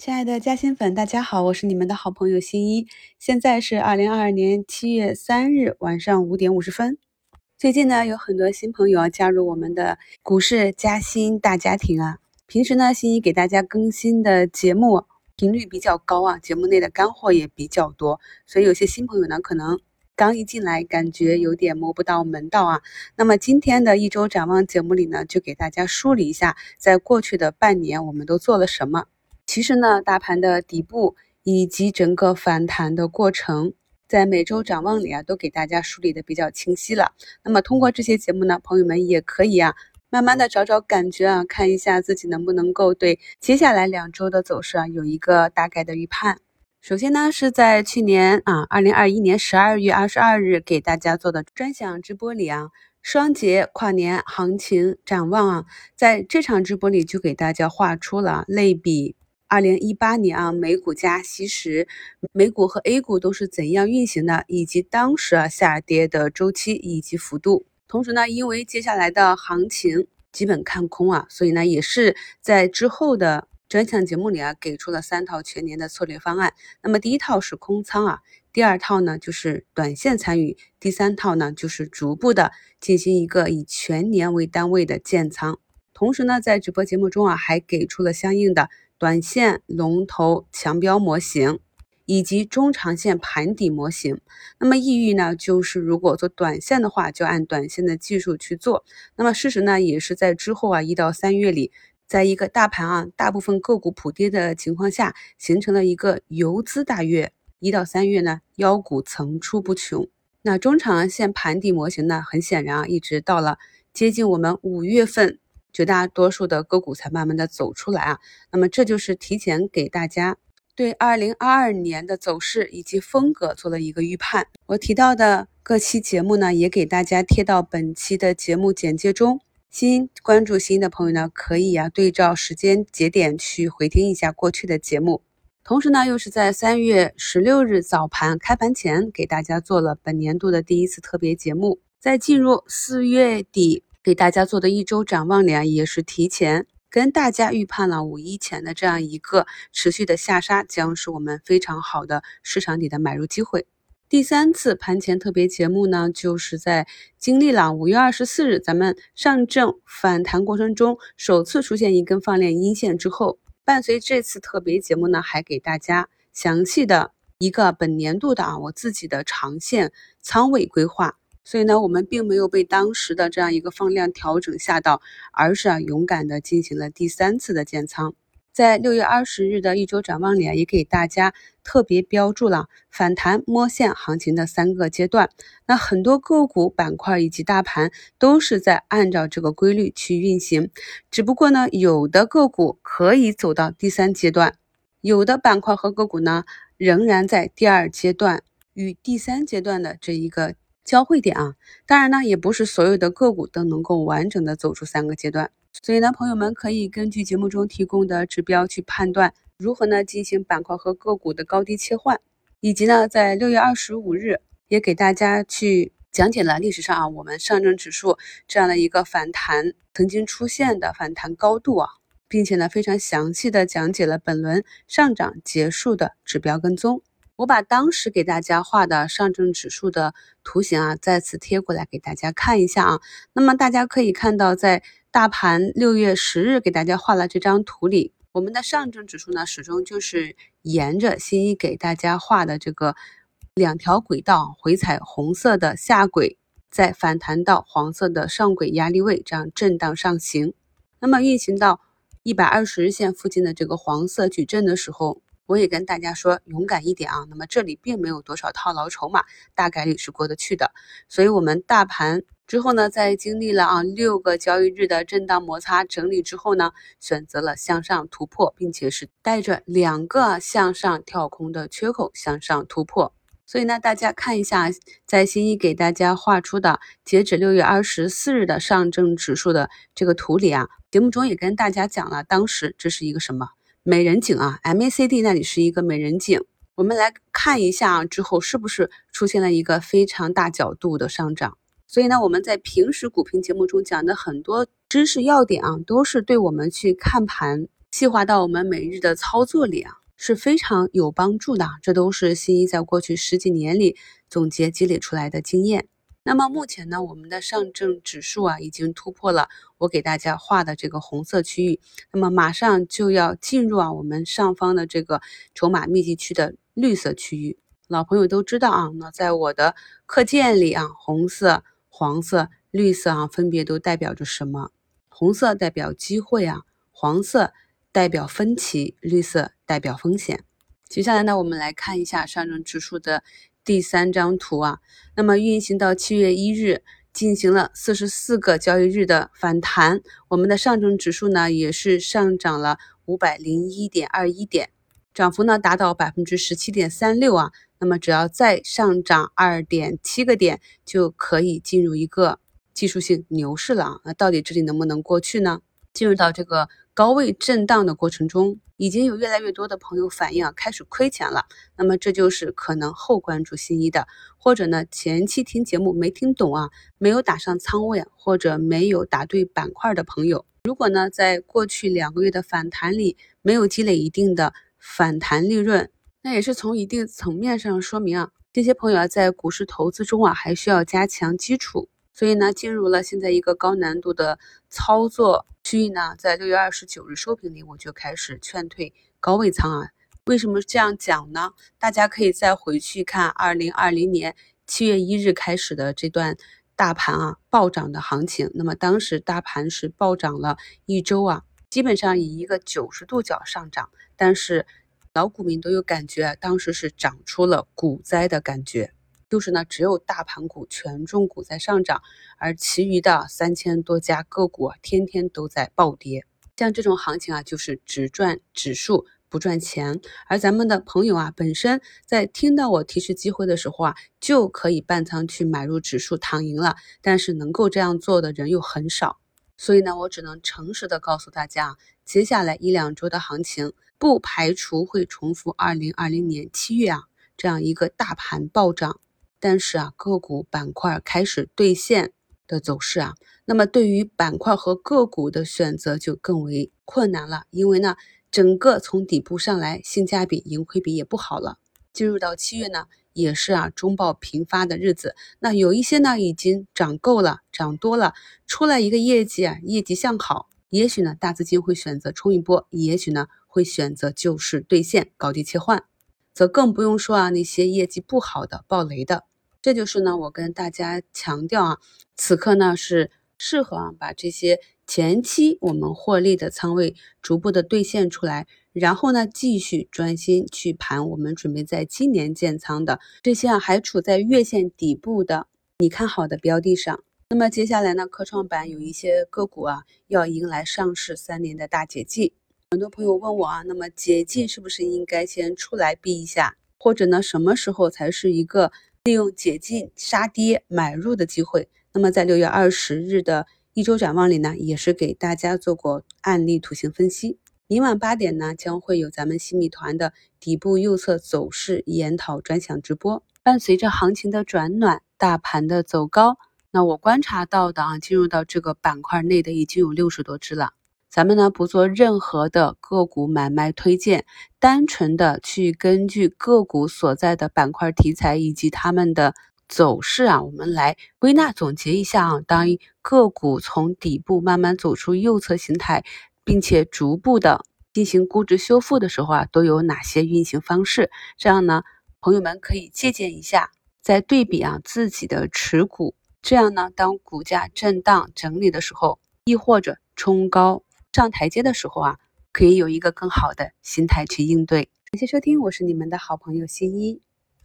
亲爱的嘉兴粉，大家好，我是你们的好朋友新一。现在是二零二二年七月三日晚上五点五十分。最近呢，有很多新朋友加入我们的股市嘉兴大家庭啊。平时呢，新一给大家更新的节目频率比较高啊，节目内的干货也比较多，所以有些新朋友呢，可能刚一进来感觉有点摸不到门道啊。那么今天的一周展望节目里呢，就给大家梳理一下，在过去的半年我们都做了什么。其实呢，大盘的底部以及整个反弹的过程，在每周展望里啊，都给大家梳理的比较清晰了。那么通过这些节目呢，朋友们也可以啊，慢慢的找找感觉啊，看一下自己能不能够对接下来两周的走势啊，有一个大概的预判。首先呢，是在去年啊，二零二一年十二月二十二日给大家做的专享直播里啊，双节跨年行情展望啊，在这场直播里就给大家画出了类比。二零一八年啊，美股加息时，美股和 A 股都是怎样运行的，以及当时啊下跌的周期以及幅度。同时呢，因为接下来的行情基本看空啊，所以呢，也是在之后的专项节目里啊，给出了三套全年的策略方案。那么第一套是空仓啊，第二套呢就是短线参与，第三套呢就是逐步的进行一个以全年为单位的建仓。同时呢，在直播节目中啊，还给出了相应的。短线龙头强标模型以及中长线盘底模型，那么意义呢，就是如果做短线的话，就按短线的技术去做。那么事实呢，也是在之后啊一到三月里，在一个大盘啊大部分个股普跌的情况下，形成了一个游资大月。一到三月呢，妖股层出不穷。那中长线盘底模型呢，很显然啊，一直到了接近我们五月份。绝大多数的个股才慢慢的走出来啊，那么这就是提前给大家对二零二二年的走势以及风格做了一个预判。我提到的各期节目呢，也给大家贴到本期的节目简介中。新关注新的朋友呢，可以啊对照时间节点去回听一下过去的节目。同时呢，又是在三月十六日早盘开盘前给大家做了本年度的第一次特别节目。在进入四月底。给大家做的一周展望里啊，也是提前跟大家预判了五一前的这样一个持续的下杀，将是我们非常好的市场底的买入机会。第三次盘前特别节目呢，就是在经历了五月二十四日咱们上证反弹过程中首次出现一根放量阴线之后，伴随这次特别节目呢，还给大家详细的一个本年度的啊我自己的长线仓位规划。所以呢，我们并没有被当时的这样一个放量调整吓到，而是啊勇敢的进行了第三次的建仓。在六月二十日的一周展望里啊，也给大家特别标注了反弹摸线行情的三个阶段。那很多个股板块以及大盘都是在按照这个规律去运行，只不过呢，有的个股可以走到第三阶段，有的板块和个股呢仍然在第二阶段与第三阶段的这一个。交汇点啊，当然呢，也不是所有的个股都能够完整的走出三个阶段，所以呢，朋友们可以根据节目中提供的指标去判断如何呢进行板块和个股的高低切换，以及呢，在六月二十五日也给大家去讲解了历史上啊我们上证指数这样的一个反弹曾经出现的反弹高度啊，并且呢非常详细的讲解了本轮上涨结束的指标跟踪。我把当时给大家画的上证指数的图形啊，再次贴过来给大家看一下啊。那么大家可以看到，在大盘六月十日给大家画了这张图里，我们的上证指数呢，始终就是沿着新一给大家画的这个两条轨道回踩红色的下轨，再反弹到黄色的上轨压力位，这样震荡上行。那么运行到一百二十日线附近的这个黄色矩阵的时候。我也跟大家说，勇敢一点啊。那么这里并没有多少套牢筹码，大概率是过得去的。所以，我们大盘之后呢，在经历了啊六个交易日的震荡摩擦整理之后呢，选择了向上突破，并且是带着两个向上跳空的缺口向上突破。所以呢，大家看一下，在新一给大家画出的截止六月二十四日的上证指数的这个图里啊，节目中也跟大家讲了，当时这是一个什么？美人颈啊，MACD 那里是一个美人颈，我们来看一下之后是不是出现了一个非常大角度的上涨。所以呢，我们在平时股评节目中讲的很多知识要点啊，都是对我们去看盘细化到我们每日的操作里啊，是非常有帮助的。这都是新一在过去十几年里总结积累出来的经验。那么目前呢，我们的上证指数啊，已经突破了我给大家画的这个红色区域，那么马上就要进入啊我们上方的这个筹码密集区的绿色区域。老朋友都知道啊，那在我的课件里啊，红色、黄色、绿色啊，分别都代表着什么？红色代表机会啊，黄色代表分歧，绿色代表风险。接下来呢，我们来看一下上证指数的第三张图啊。那么运行到七月一日，进行了四十四个交易日的反弹，我们的上证指数呢也是上涨了五百零一点二一点，涨幅呢达到百分之十七点三六啊。那么只要再上涨二点七个点，就可以进入一个技术性牛市了。那到底这里能不能过去呢？进入到这个高位震荡的过程中，已经有越来越多的朋友反映啊，开始亏钱了。那么这就是可能后关注新一的，或者呢前期听节目没听懂啊，没有打上仓位，或者没有打对板块的朋友。如果呢在过去两个月的反弹里没有积累一定的反弹利润。那也是从一定层面上说明啊，这些朋友啊在股市投资中啊还需要加强基础，所以呢进入了现在一个高难度的操作区域呢，在六月二十九日收评里我就开始劝退高位仓啊。为什么这样讲呢？大家可以再回去看二零二零年七月一日开始的这段大盘啊暴涨的行情，那么当时大盘是暴涨了一周啊，基本上以一个九十度角上涨，但是。老股民都有感觉，当时是涨出了股灾的感觉，就是呢，只有大盘股、权重股在上涨，而其余的三千多家个股天天都在暴跌。像这种行情啊，就是只赚指数不赚钱。而咱们的朋友啊，本身在听到我提示机会的时候啊，就可以半仓去买入指数躺赢了，但是能够这样做的人又很少。所以呢，我只能诚实的告诉大家，接下来一两周的行情。不排除会重复二零二零年七月啊这样一个大盘暴涨，但是啊个股板块开始兑现的走势啊，那么对于板块和个股的选择就更为困难了，因为呢整个从底部上来性价比盈亏比也不好了。进入到七月呢，也是啊中报频发的日子，那有一些呢已经涨够了，涨多了，出来一个业绩啊业绩向好，也许呢大资金会选择冲一波，也许呢。会选择就是兑现高低切换，则更不用说啊那些业绩不好的暴雷的。这就是呢我跟大家强调啊，此刻呢是适合啊把这些前期我们获利的仓位逐步的兑现出来，然后呢继续专心去盘我们准备在今年建仓的这些啊还处在月线底部的你看好的标的上。那么接下来呢科创板有一些个股啊要迎来上市三年的大解禁。很多朋友问我啊，那么解禁是不是应该先出来避一下，或者呢，什么时候才是一个利用解禁杀跌买入的机会？那么在六月二十日的一周展望里呢，也是给大家做过案例图形分析。明晚八点呢，将会有咱们新米团的底部右侧走势研讨专享直播。伴随着行情的转暖，大盘的走高，那我观察到的啊，进入到这个板块内的已经有六十多只了。咱们呢不做任何的个股买卖推荐，单纯的去根据个股所在的板块题材以及它们的走势啊，我们来归纳总结一下啊。当个股从底部慢慢走出右侧形态，并且逐步的进行估值修复的时候啊，都有哪些运行方式？这样呢，朋友们可以借鉴一下，再对比啊自己的持股。这样呢，当股价震荡整理的时候，亦或者冲高。上台阶的时候啊，可以有一个更好的心态去应对。感谢收听，我是你们的好朋友新一。